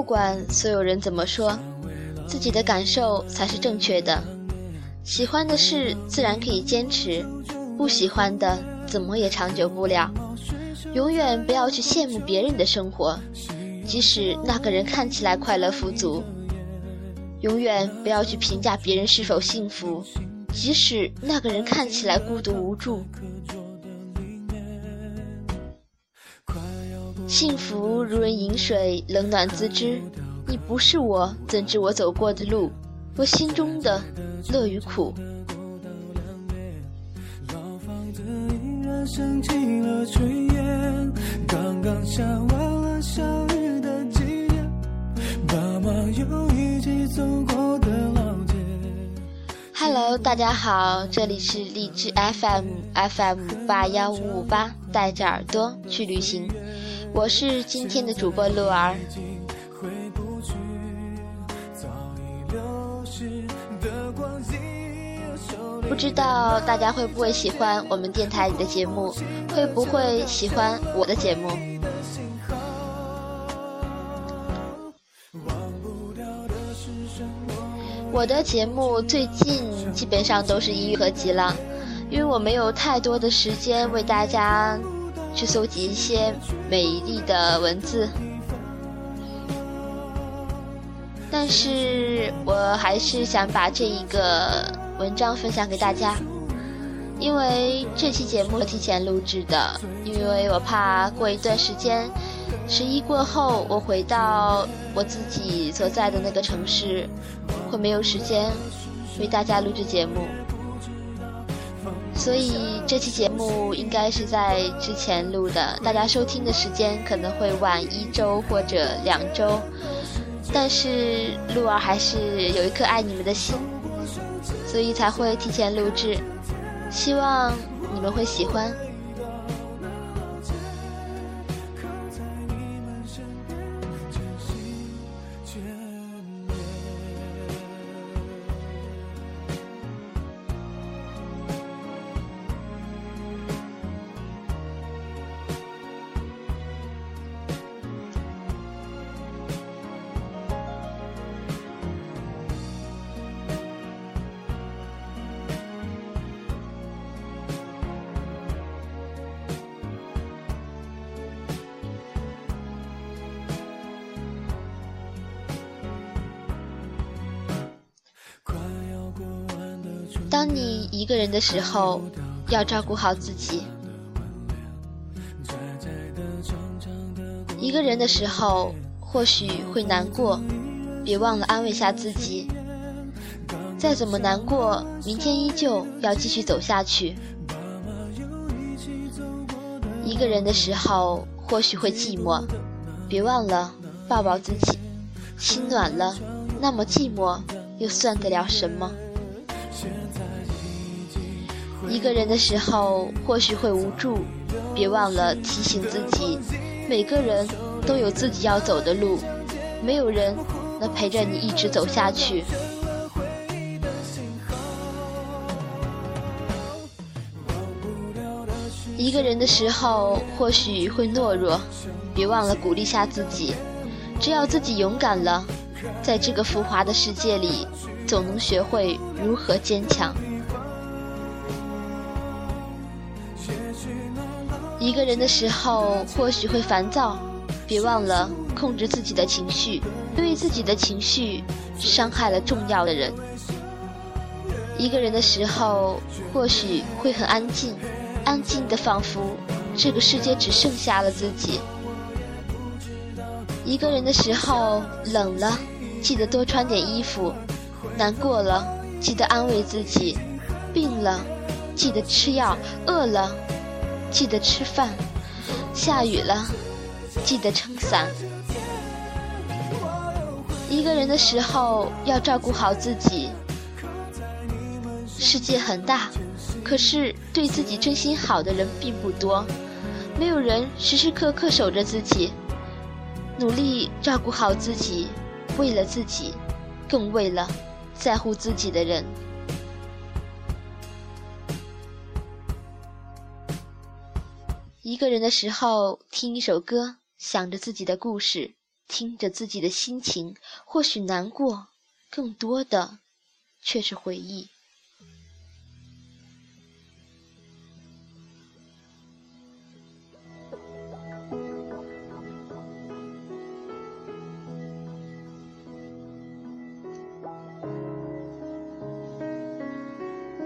不管所有人怎么说，自己的感受才是正确的。喜欢的事自然可以坚持，不喜欢的怎么也长久不了。永远不要去羡慕别人的生活，即使那个人看起来快乐富足；永远不要去评价别人是否幸福，即使那个人看起来孤独无助。幸福如人饮水，冷暖自知。你不是我，怎知我走过的路，我心中的乐与苦。Hello，大家好，这里是荔枝 FM FM 八幺五五八，带着耳朵去旅行。我是今天的主播鹿儿。不知道大家会不会喜欢我们电台里的节目，会不会喜欢我的节目？我的节目最近基本上都是音乐合集了，因为我没有太多的时间为大家。去搜集一些美丽的文字，但是我还是想把这一个文章分享给大家，因为这期节目提前录制的，因为我怕过一段时间，十一过后我回到我自己所在的那个城市，会没有时间为大家录制节目。所以这期节目应该是在之前录的，大家收听的时间可能会晚一周或者两周，但是鹿儿还是有一颗爱你们的心，所以才会提前录制，希望你们会喜欢。个人的时候，要照顾好自己。一个人的时候，或许会难过，别忘了安慰下自己。再怎么难过，明天依旧要继续走下去。一个人的时候，或许会寂寞，别忘了抱抱自己。心暖了，那么寂寞又算得了什么？一个人的时候，或许会无助，别忘了提醒自己，每个人都有自己要走的路，没有人能陪着你一直走下去。一个人的时候，或许会懦弱，别忘了鼓励下自己，只要自己勇敢了，在这个浮华的世界里，总能学会如何坚强。一个人的时候，或许会烦躁，别忘了控制自己的情绪，因为自己的情绪伤害了重要的人。一个人的时候，或许会很安静，安静的仿佛这个世界只剩下了自己。一个人的时候，冷了，记得多穿点衣服；难过了，记得安慰自己；病了，记得吃药；饿了。记得吃饭，下雨了，记得撑伞。一个人的时候要照顾好自己。世界很大，可是对自己真心好的人并不多，没有人时时刻刻守着自己。努力照顾好自己，为了自己，更为了在乎自己的人。一个人的时候，听一首歌，想着自己的故事，听着自己的心情，或许难过，更多的却是回忆。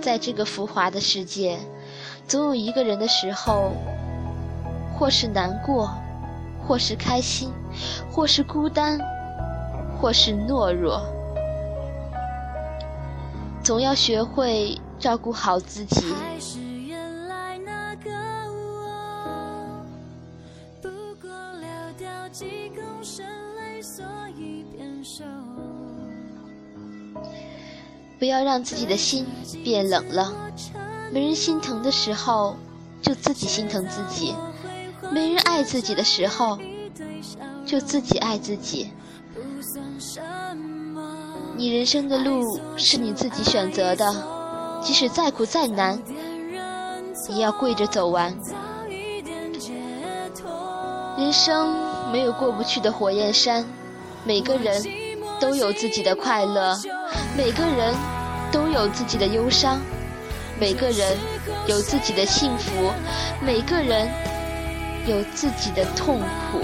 在这个浮华的世界，总有一个人的时候，或是难过，或是开心，或是孤单，或是懦弱，总要学会照顾好自己。不要让自己的心变冷了。没人心疼的时候，就自己心疼自己；没人爱自己的时候，就自己爱自己。你人生的路是你自己选择的，即使再苦再难，也要跪着走完。人生没有过不去的火焰山，每个人都有自己的快乐。每个人都有自己的忧伤，每个人有自己的幸福，每个人有自己的痛苦。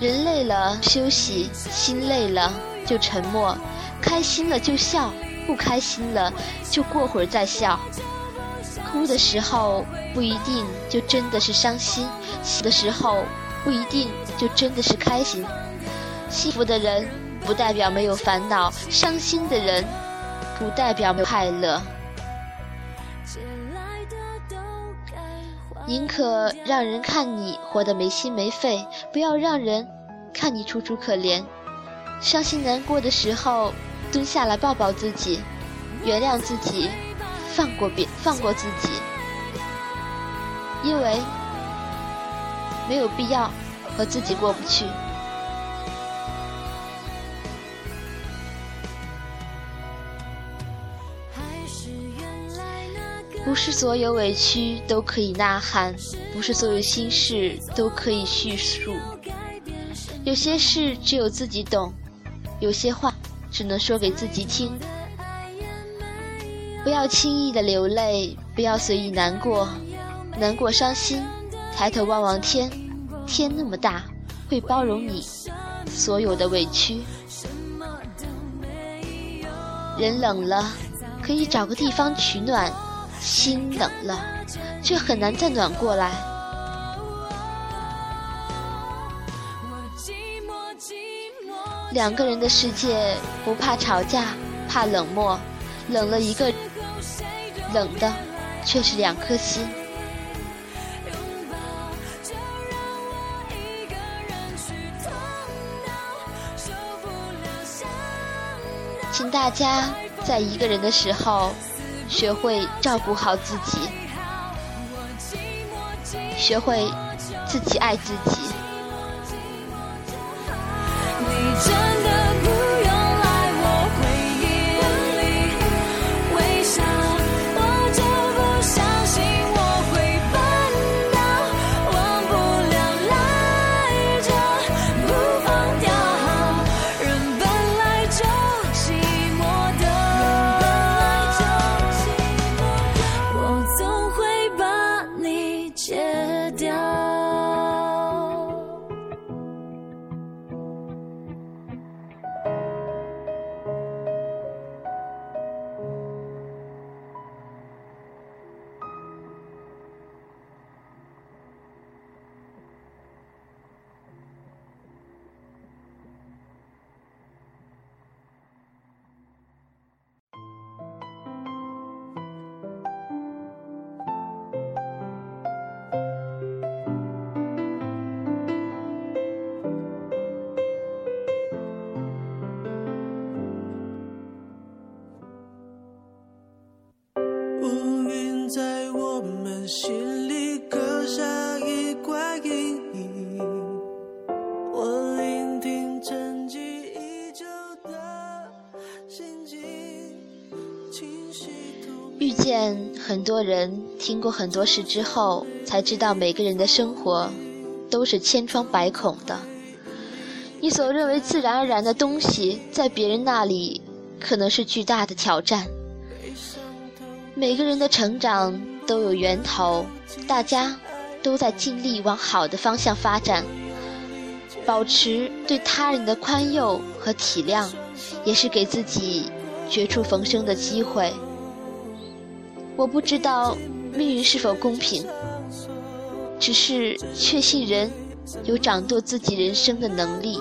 人累了休息，心累了就沉默，开心了就笑，不开心了就过会儿再笑。哭的时候不一定就真的是伤心，喜的时候不一定就真的是开心。幸福的人不代表没有烦恼，伤心的人不代表没有快乐。宁可让人看你活得没心没肺，不要让人看你楚楚可怜。伤心难过的时候，蹲下来抱抱自己，原谅自己，放过别放过自己，因为没有必要和自己过不去。不是所有委屈都可以呐喊，不是所有心事都可以叙述。有些事只有自己懂，有些话只能说给自己听。不要轻易的流泪，不要随意难过，难过伤心，抬头望望天，天那么大，会包容你所有的委屈。人冷了，可以找个地方取暖。心冷了，却很难再暖过来。两个人的世界，不怕吵架，怕冷漠。冷了一个，冷的却是两颗心。请大家在一个人的时候。学会照顾好自己，学会自己爱自己。很多人，听过很多事之后，才知道每个人的生活都是千疮百孔的。你所认为自然而然的东西，在别人那里可能是巨大的挑战。每个人的成长都有源头，大家都在尽力往好的方向发展。保持对他人的宽宥和体谅，也是给自己绝处逢生的机会。我不知道命运是否公平，只是确信人有掌舵自己人生的能力。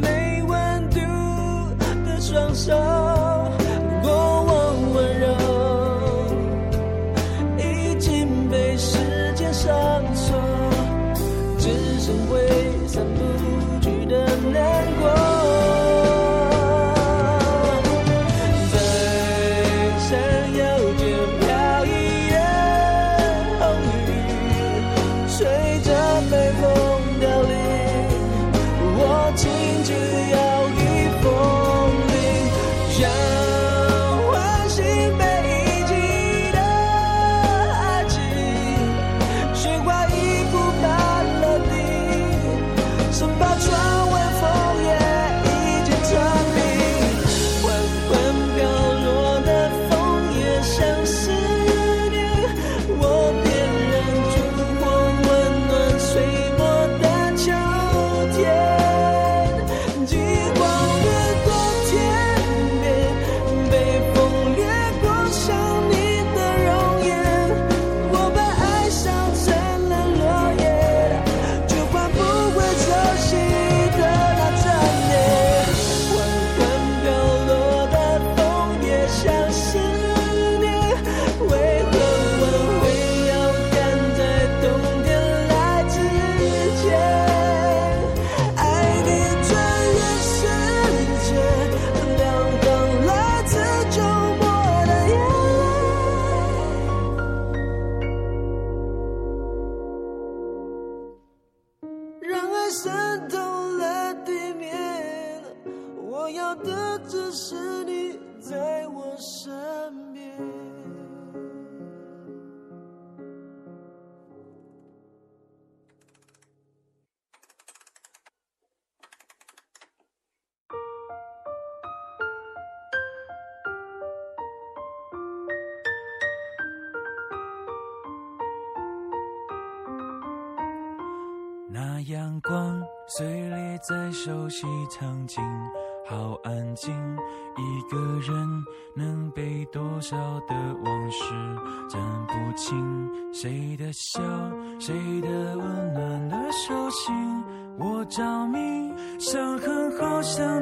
没温度的双手。渗透了地面，我要的只是你在我身边。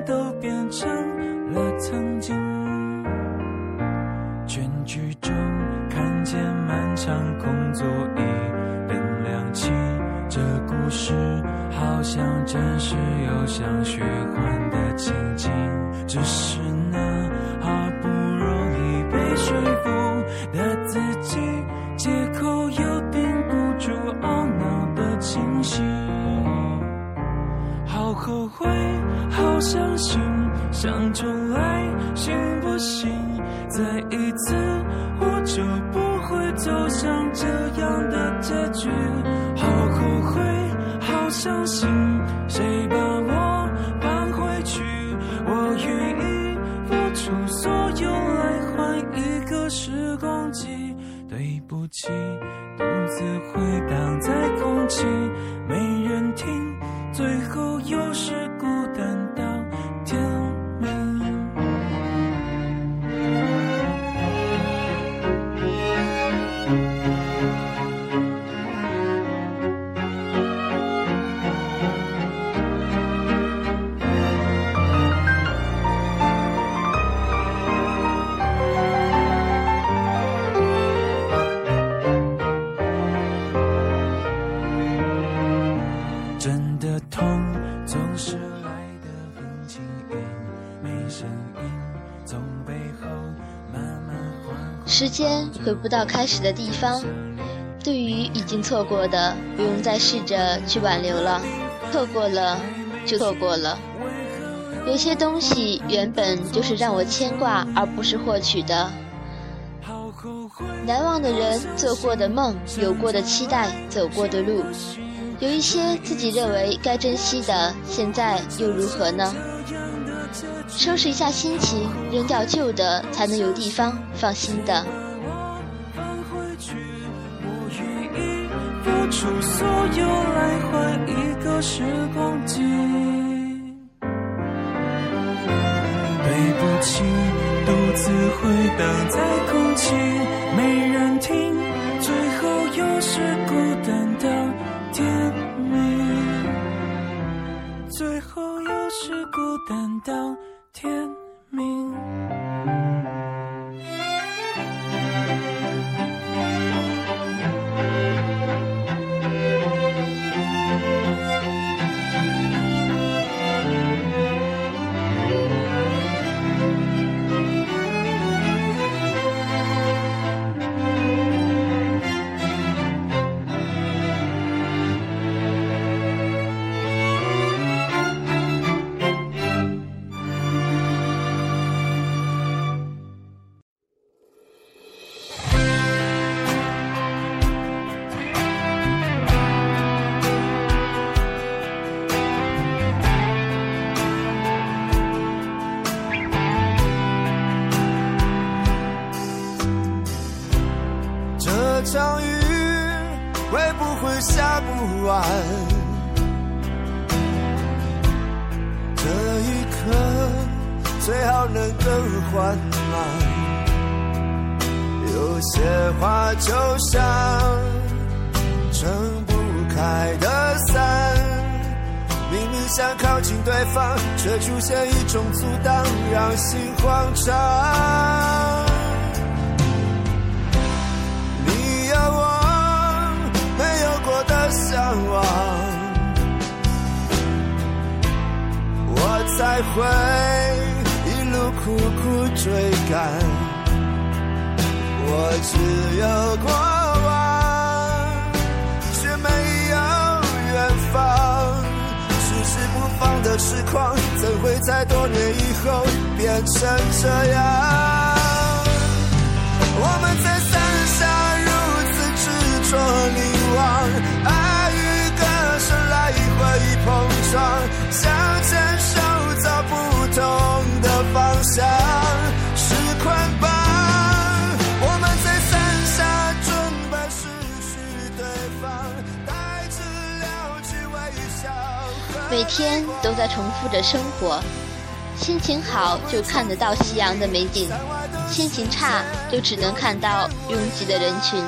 都变成了曾经。全剧终，看见漫长空座椅，灯亮起。这故事好像真实又像虚幻的情景，只是个时光机。对不起，独自回荡在空气，没人听，最后又是间回不到开始的地方，对于已经错过的，不用再试着去挽留了，错过了就错过了。有些东西原本就是让我牵挂，而不是获取的。难忘的人，做过的梦，有过的期待，走过的路，有一些自己认为该珍惜的，现在又如何呢？收拾一下心情，扔掉旧的，才能有地方放新的。出所有来换一个时光机。对不起，独自回荡在空气，没人听，最后又是孤单到天明。最后又是孤单到天明这场雨会不会下不完？这一刻最好能更缓慢。有些话就像撑不开的伞，明明想靠近对方，却出现一种阻挡，让心慌张。向往，我才会一路苦苦追赶。我只有过往，却没有远方。迟迟不放的痴狂，怎会在多年以后变成这样？我们在伞下如此执着碰撞，想牵手找不同的方向，是捆绑。我们在伞下准备失去对方，带着了解微笑每天都在重复着生活，心情好就看得到夕阳的美景，心情差就只能看到拥挤的人群。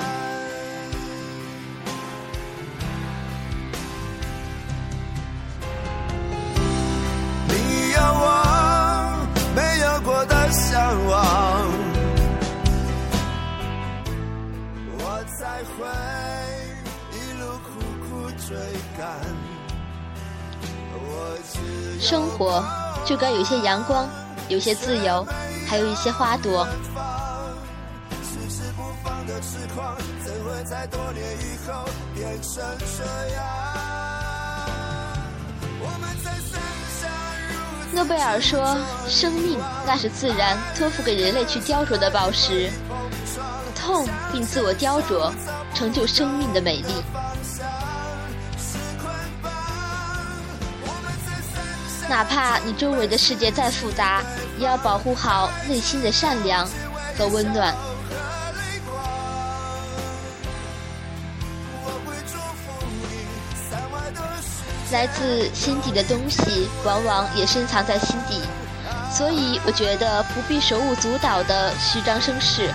生活就该有些阳光，有些自由，还有一些花朵。诺贝尔说：“生命那是自然托付给人类去雕琢的宝石，痛并自我雕琢，成就生命的美丽。哪怕你周围的世界再复杂，也要保护好内心的善良和温暖。”来自心底的东西，往往也深藏在心底，所以我觉得不必手舞足蹈的虚张声势，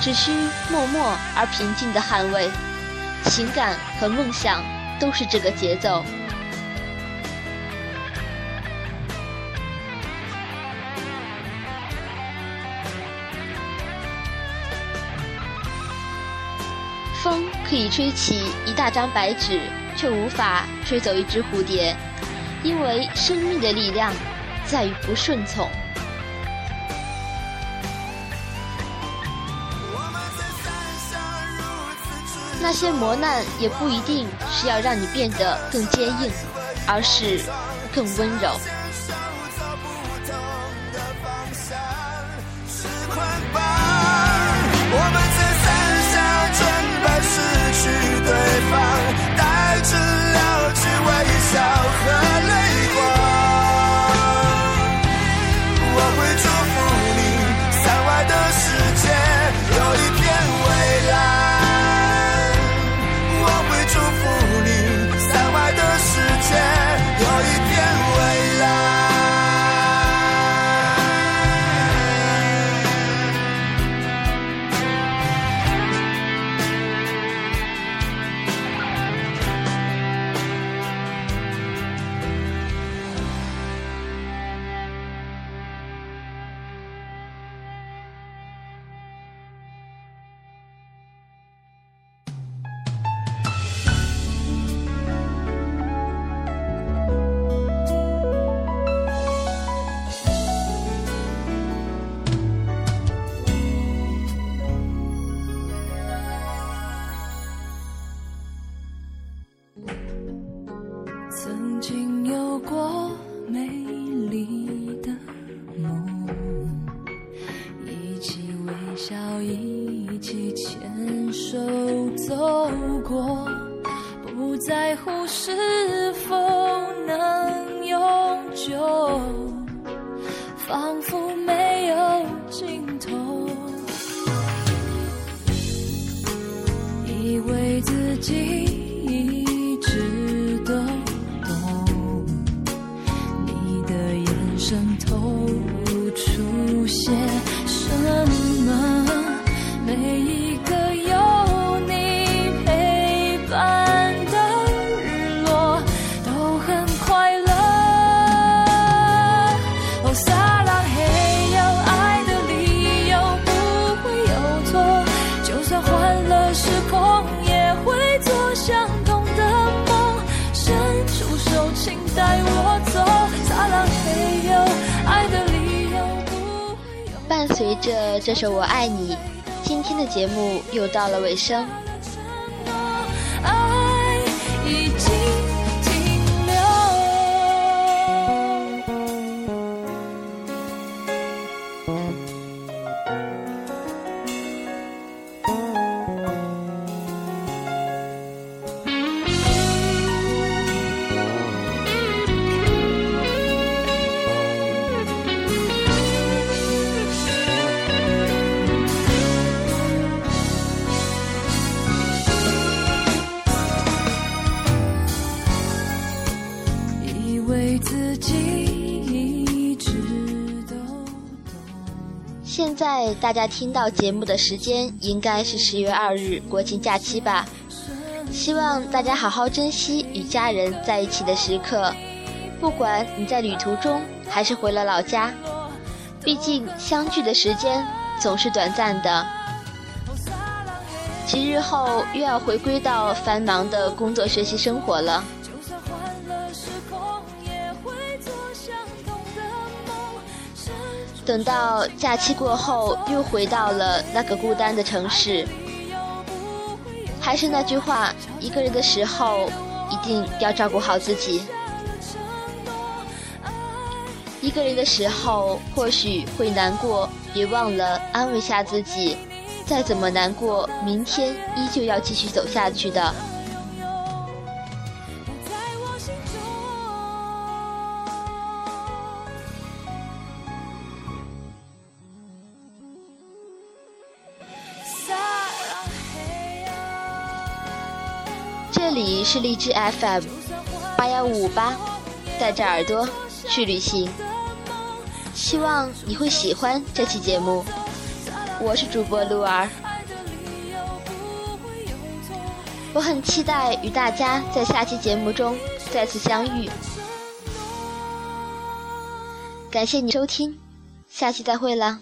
只需默默而平静的捍卫。情感和梦想都是这个节奏。可以吹起一大张白纸。却无法吹走一只蝴蝶，因为生命的力量在于不顺从。那些磨难也不一定是要让你变得更坚硬，而是更温柔。Jesus. 我爱你》，今天的节目又到了尾声。大家听到节目的时间应该是十月二日国庆假期吧？希望大家好好珍惜与家人在一起的时刻，不管你在旅途中还是回了老家，毕竟相聚的时间总是短暂的。几日后又要回归到繁忙的工作学习生活了。等到假期过后，又回到了那个孤单的城市。还是那句话，一个人的时候，一定要照顾好自己。一个人的时候，或许会难过，别忘了安慰下自己，再怎么难过，明天依旧要继续走下去的。这里是荔枝 FM 八幺五五八，带着耳朵去旅行。希望你会喜欢这期节目。我是主播鹿儿，我很期待与大家在下期节目中再次相遇。感谢你收听，下期再会了。